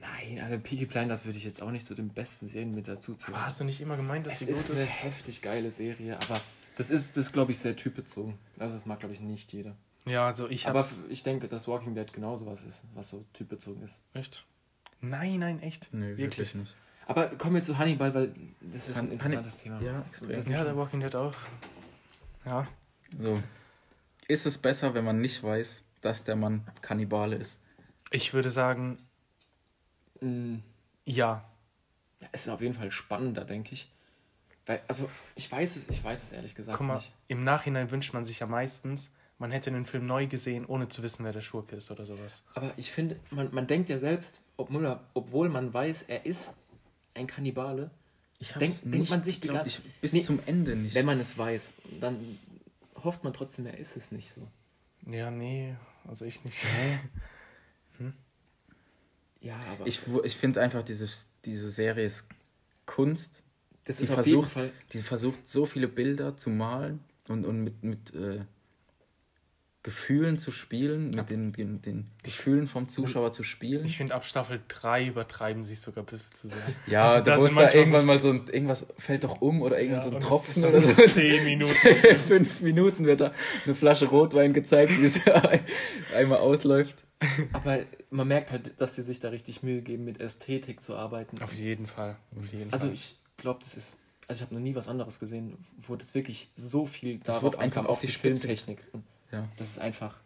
Nein, also Peaky Blinders würde ich jetzt auch nicht zu den besten Serien mit dazu zählen. Aber hast du nicht immer gemeint, dass es die gut ist? Es ist eine heftig geile Serie, aber Das ist, das glaube ich, sehr typbezogen. Also das mag, glaube ich, nicht jeder. Ja, also ich Aber hab's... ich denke, dass Walking Dead genauso was ist, was so typbezogen ist. Echt? Nein, nein, echt. Nö, wirklich nicht. Aber kommen wir zu Hannibal, weil das ist Han- ein interessantes Thema. Ja, extrem. Ja, der Walking Dead auch. Ja. So. Ist es besser, wenn man nicht weiß, dass der Mann Kannibale ist? Ich würde sagen, Mm, ja. Ja, es ist auf jeden Fall spannender, denke ich. Weil, also, ich weiß es, ich weiß es ehrlich gesagt Guck mal, nicht. im Nachhinein wünscht man sich ja meistens, man hätte den Film neu gesehen, ohne zu wissen, wer der Schurke ist oder sowas. Aber ich finde, man, man denkt ja selbst, obwohl, er- obwohl man weiß, er ist ein Kannibale, Ich Denk- hab's denkt man sich die glaub gan- ich, bis Nee, zum Ende nicht. wenn man es weiß, dann hofft man trotzdem, er ist es nicht so. Ja, nee, also ich nicht. Ja, aber ich ich finde einfach, dieses, diese Serie ist Kunst. das Die ist auf jeden versucht, Fall. die versucht, so viele Bilder zu malen und, und mit, mit äh, Gefühlen zu spielen, mit den, den, den Gefühlen vom Zuschauer zu spielen. Ich finde, ab Staffel 3 übertreiben sie es sogar ein bisschen zu sehr. ja, Also da muss da irgendwann mal so ein, irgendwas fällt doch um oder irgendwann so ein Tropfen oder so. Zehn Minuten. Fünf Minuten wird da eine Flasche Rotwein gezeigt, wie es einmal ausläuft. Aber man merkt halt, dass sie sich da richtig Mühe geben, mit Ästhetik zu arbeiten. Auf jeden Fall. Auf jeden Also Fall. ich glaube, das ist. Also ich habe noch nie was anderes gesehen, wo das wirklich so viel Das darauf wird einfach auf die. Filmtechnik. Ja. das ist einfach.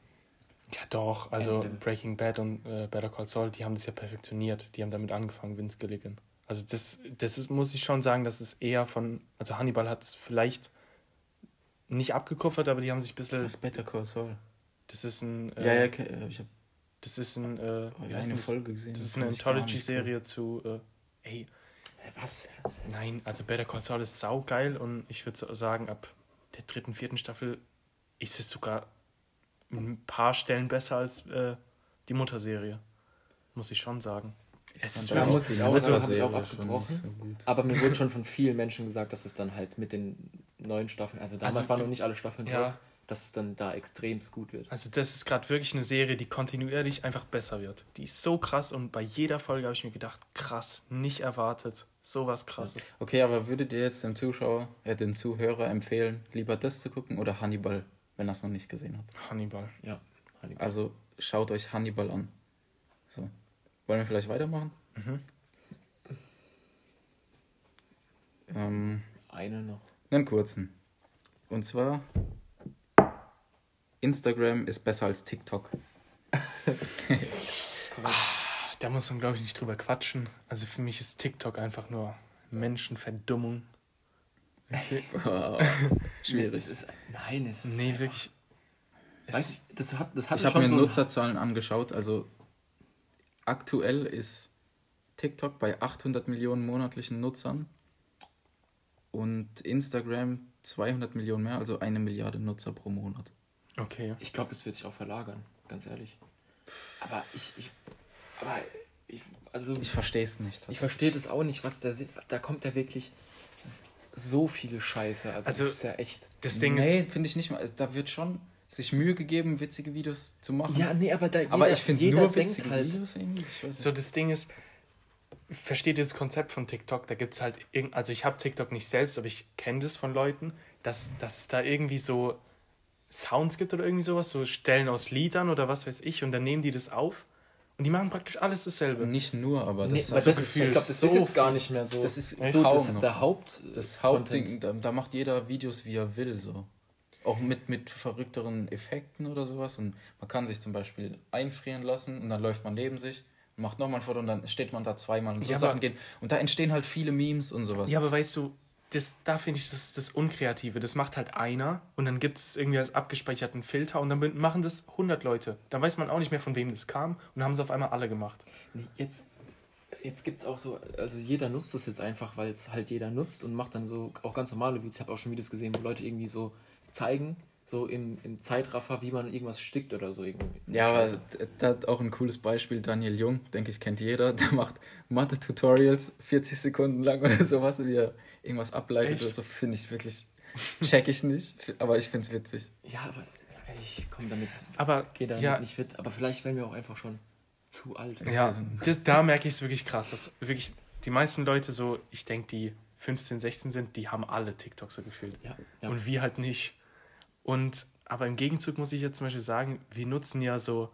Ja, doch. Also. Breaking Bad und äh, Better Call Saul, die haben das ja perfektioniert. Die haben damit angefangen, Vince Gilligan. Also das, das ist, muss ich schon sagen, das ist eher von, also Hannibal hat es vielleicht nicht abgekuffert, aber die haben sich ein bisschen, Das Better Call Saul. das ist ein, äh, Ja, ja, okay, ich habe das ist ein, äh, wie heißt eine das? Folge gesehen. Das ist fand eine Anthology-Serie zu, äh, ey, Was? nein, also Better Call Saul ist saugeil und ich würde so sagen, ab der dritten, vierten Staffel ist es sogar ein paar Stellen besser als äh, die Mutterserie. Muss ich schon sagen. Es ist Da wirklich, muss ich auch sagen, habe ich auch abgebrochen. so gut. Aber mir wurde schon von vielen Menschen gesagt, dass es dann halt mit den neuen Staffeln, also damals Also, waren noch nicht alle Staffeln ja. raus, dass es dann da extremst gut wird. Also das ist gerade wirklich eine Serie, die kontinuierlich einfach besser wird. Die ist so krass und bei jeder Folge habe ich mir gedacht, krass, nicht erwartet, sowas krasses. Okay, aber würdet ihr jetzt dem Zuschauer, äh, dem Zuhörer empfehlen, lieber das zu gucken oder Hannibal, wenn er es noch nicht gesehen hat? Hannibal. Ja. Hannibal. Also schaut euch Hannibal an. So. Wollen wir vielleicht weitermachen? Mhm. Ähm, Eine noch. einen kurzen. Und zwar, Instagram ist besser als TikTok. Da muss man, glaube ich, nicht drüber quatschen. Also für mich ist TikTok einfach nur Menschenverdummung. Schwierig. Es ist, nein, es ist. Nee, wirklich. Weiß ich, das hat, das Ich habe mir so Nutzerzahlen angeschaut. Also aktuell ist TikTok bei 800 Millionen monatlichen Nutzern und Instagram 200 Millionen mehr, also eine Milliarde Nutzer pro Monat. okay. Ich glaube, das wird sich auch verlagern, ganz ehrlich. Aber ich, ich aber ich, also Ich verstehe es nicht. ich verstehe das auch nicht, was da sind. Da kommt ja wirklich so viel Scheiße. Also, Also, das ist ja echt. Das Ding nee, ist, finde ich nicht mal. Also, Da wird schon sich Mühe gegeben, witzige Videos zu machen. Ja, nee, aber da aber jeder, ich finde jeder nur denkt witzige halt. Videos irgendwie. So das Ding ist, versteht ihr das Konzept von TikTok? Da gibt es halt, irgend, also ich habe TikTok nicht selbst, aber ich kenne das von Leuten, dass, dass es da irgendwie so Sounds gibt oder irgendwie sowas, so Stellen aus Liedern oder was weiß ich, und dann nehmen die das auf und die machen praktisch alles dasselbe. Nicht nur, aber Nee, das aber ist das so ist, gefühlt ich glaube, das so ist jetzt gar nicht mehr so. das ist so kaum das, der Haupt. das Hauptding. Da, da macht jeder Videos, wie er will. So. Auch mit, mit verrückteren Effekten oder sowas. Und man kann sich zum Beispiel einfrieren lassen und dann läuft man neben sich, macht nochmal ein Foto und dann steht man da zweimal und so Ja, aber- Sachen gehen. Und da entstehen halt viele Memes und sowas. Ja, aber weißt du, das, da finde ich das, das Unkreative. Das macht halt einer und dann gibt es irgendwie als abgespeicherten Filter und dann machen das 100 Leute. Dann weiß man auch nicht mehr, von wem das kam und dann haben sie auf einmal alle gemacht. Nee, Jetzt, jetzt gibt es auch so, also jeder nutzt es jetzt einfach, weil es halt jeder nutzt und macht dann so auch ganz normale Videos. Ich habe auch schon Videos gesehen, wo Leute irgendwie so zeigen, so im, im Zeitraffer, wie man irgendwas stickt oder so. Irgendwie. Ja, aber Scheiße. da hat auch ein cooles Beispiel. Daniel Jung, denke ich, kennt jeder. Der macht Mathe-Tutorials 40 Sekunden lang oder sowas, wie er irgendwas ableitet Echt? oder so. Finde ich wirklich, check ich nicht, aber ich finde es witzig. Ja, aber ich komme damit, Aber gehe damit ja, nicht fit. Aber vielleicht werden wir auch einfach schon zu alt. ja das, da merke ich es wirklich krass, dass wirklich die meisten Leute so, ich denke, die 15, 16 sind, die haben alle TikTok so gefühlt. Ja, ja. Und wir halt nicht. Und aber im Gegenzug muss ich jetzt zum Beispiel sagen, wir nutzen ja so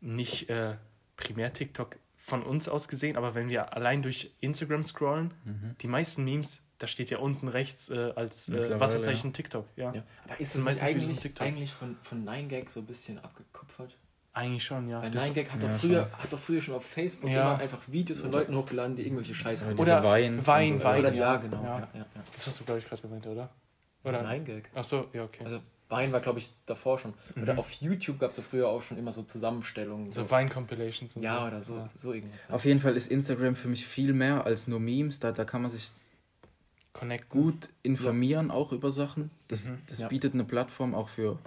nicht äh, primär TikTok von uns aus gesehen, aber wenn wir allein durch Instagram scrollen, Mhm. die meisten Memes, da steht ja unten rechts äh, als äh, Wasserzeichen TikTok. Ja. Ja. Aber ist es eigentlich, eigentlich von, von 9gag so ein bisschen abgekupfert? Eigentlich schon, ja. Weil Das- 9gag hat, ja, doch früher, hat doch früher schon auf Facebook Ja. immer einfach Videos von Leuten hochgeladen, die irgendwelche Scheiße diese Oder Wein, so. Wein, Oder, ja, ja, genau. ja. Ja. Ja, ja, das hast du, glaube ich, gerade gemeint, oder? Oder? 9gag. Ach so, ja, okay. Also Wein war, glaube ich, davor schon. Mhm. Oder auf YouTube gab es ja früher auch schon immer so Zusammenstellungen. so Wein-Compilations und ja, so. oder so, Ja. so irgendwas. Ja. Auf jeden Fall ist Instagram für mich viel mehr als nur Memes. Da, da kann man sich Connect. gut informieren, auch über Sachen. Das, Mhm. das Ja. bietet eine Plattform auch für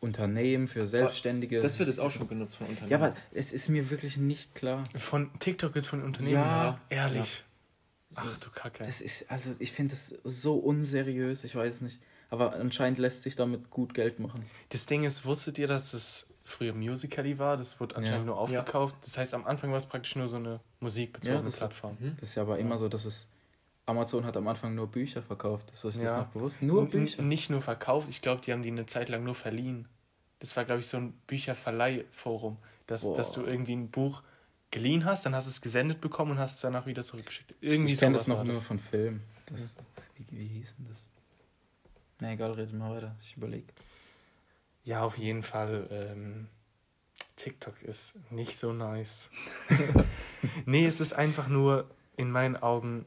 Unternehmen, für Selbstständige. Das wird jetzt auch schon genutzt von Unternehmen. Ja, aber es ist mir wirklich nicht klar. Von TikTok wird von Unternehmen. Ja. ehrlich. Das Ach du Kacke. Das ist, also ich finde das so unseriös, ich weiß nicht. Aber anscheinend lässt sich damit gut Geld machen. Das Ding ist, wusstet ihr, dass es früher Musical.ly war? Das wurde anscheinend Ja. nur aufgekauft. Das heißt, am Anfang war es praktisch nur so eine musikbezogene Ja, das- Plattform. Mhm. Das ist ja aber immer so, dass es. Amazon hat am Anfang nur Bücher verkauft. Ist euch das Ja. noch bewusst? Nur N- Bücher. Nicht nur verkauft, ich glaube, die haben die eine Zeit lang nur verliehen. Das war, glaube ich, so ein Bücherverleihforum, dass, Boah. dass du irgendwie ein Buch geliehen hast, dann hast du es gesendet bekommen und hast es danach wieder zurückgeschickt. Irgendwie ich kenne das noch nur von Film. Das, wie, wie hieß denn das? Na egal, redet mal weiter. Ich überlege. Ja, auf jeden Fall. Ähm, TikTok ist nicht so nice. nee, es ist einfach nur in meinen Augen.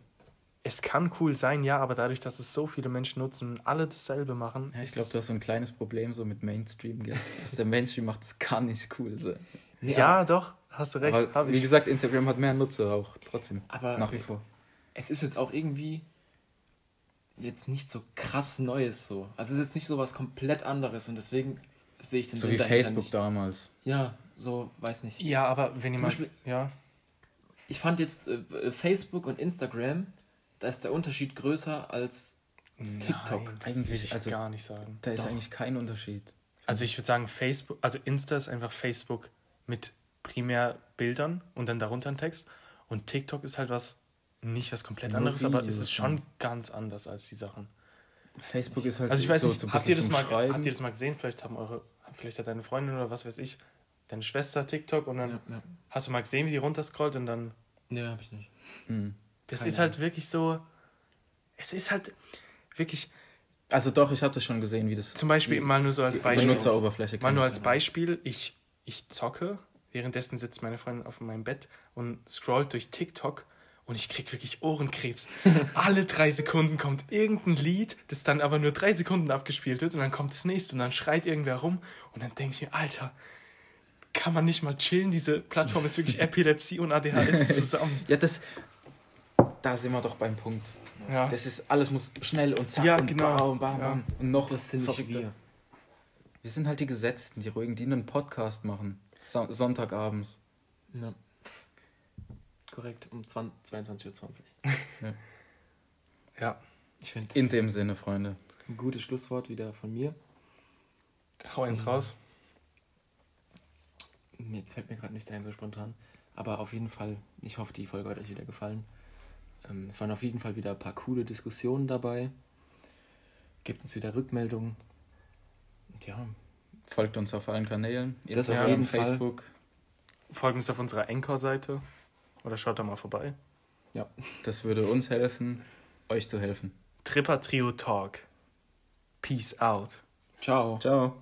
Es kann cool sein, ja, aber dadurch, dass es so viele Menschen nutzen und alle dasselbe machen. Ja, ich glaube, du hast so ein kleines Problem so mit Mainstream. Gell? Was der Mainstream macht, das kann nicht cool sein. Nee, ja, doch, hast du recht. Aber wie gesagt, Instagram hat mehr Nutzer auch trotzdem. Aber nach wie vor. es ist jetzt auch irgendwie jetzt nicht so krass Neues so. Also es ist jetzt nicht so was komplett anderes und deswegen sehe ich den So Sinn wie Facebook nicht. damals. Ja, so, weiß nicht. Ja, aber wenn jemand. Ja. Ich fand jetzt äh, Facebook und Instagram, da ist der Unterschied größer als TikTok. Nein, Eigentlich, ich also- gar nicht sagen. Da ist Doch. eigentlich kein Unterschied. Also ich würde sagen, Facebook, also Insta ist einfach Facebook mit primär Bildern und dann darunter ein Text. Und TikTok ist halt was, nicht was komplett anderes, aber es ist schon ja. ganz anders als die Sachen. Facebook ist halt Also ich weiß so, nicht, so habt ihr, das mal, Schreiben. habt ihr das mal gesehen? Vielleicht haben eure, vielleicht hat deine Freundin oder was weiß ich, deine Schwester TikTok und dann Ja, ja. hast du mal gesehen, wie die runterscrollt und dann. Nee, hab ich nicht. Hm. Das Keine ist halt wirklich so. Es ist halt wirklich. Also doch, ich habe das schon gesehen, wie das Zum Beispiel wie mal nur so als die Beispiel. Benutzeroberfläche Mal nur als. Beispiel, ich, ich zocke, währenddessen sitzt meine Freundin auf meinem Bett und scrollt durch TikTok und ich krieg wirklich Ohrenkrebs. Alle drei Sekunden kommt irgendein Lied, das dann aber nur drei Sekunden abgespielt wird und dann kommt das nächste und dann schreit irgendwer rum und dann denke ich mir, Alter, kann man nicht mal chillen? Diese Plattform ist wirklich Epilepsie und ADHS zusammen. Ja, das. Da sind wir doch beim Punkt. Ja. Das ist, alles muss schnell und zack Ja, und genau. bam, bam, Ja. bam. Und noch Das sind nicht wir. Wir sind halt die Gesetzten, die Ruhigen, die einen Podcast machen. So Sonntagabends. Ja. Korrekt, um 22.20 Uhr. ja, Ich finde, In dem Sinne, Freunde. ein gutes Schlusswort wieder von mir. hau eins raus. Jetzt fällt mir gerade nichts ein so spontan. Aber auf jeden Fall, ich hoffe, die Folge hat euch wieder gefallen. Ähm, es waren auf jeden Fall wieder ein paar coole Diskussionen dabei. Gebt uns wieder Rückmeldungen. Und ja, Folgt uns auf allen Kanälen. Das auf Instagram, jeden Fall. Facebook. Folgt uns auf unserer Anchor-Seite oder schaut da mal vorbei. ja. Das würde uns helfen, euch zu helfen. Tripper Trio Talk. Peace out. Ciao. Ciao.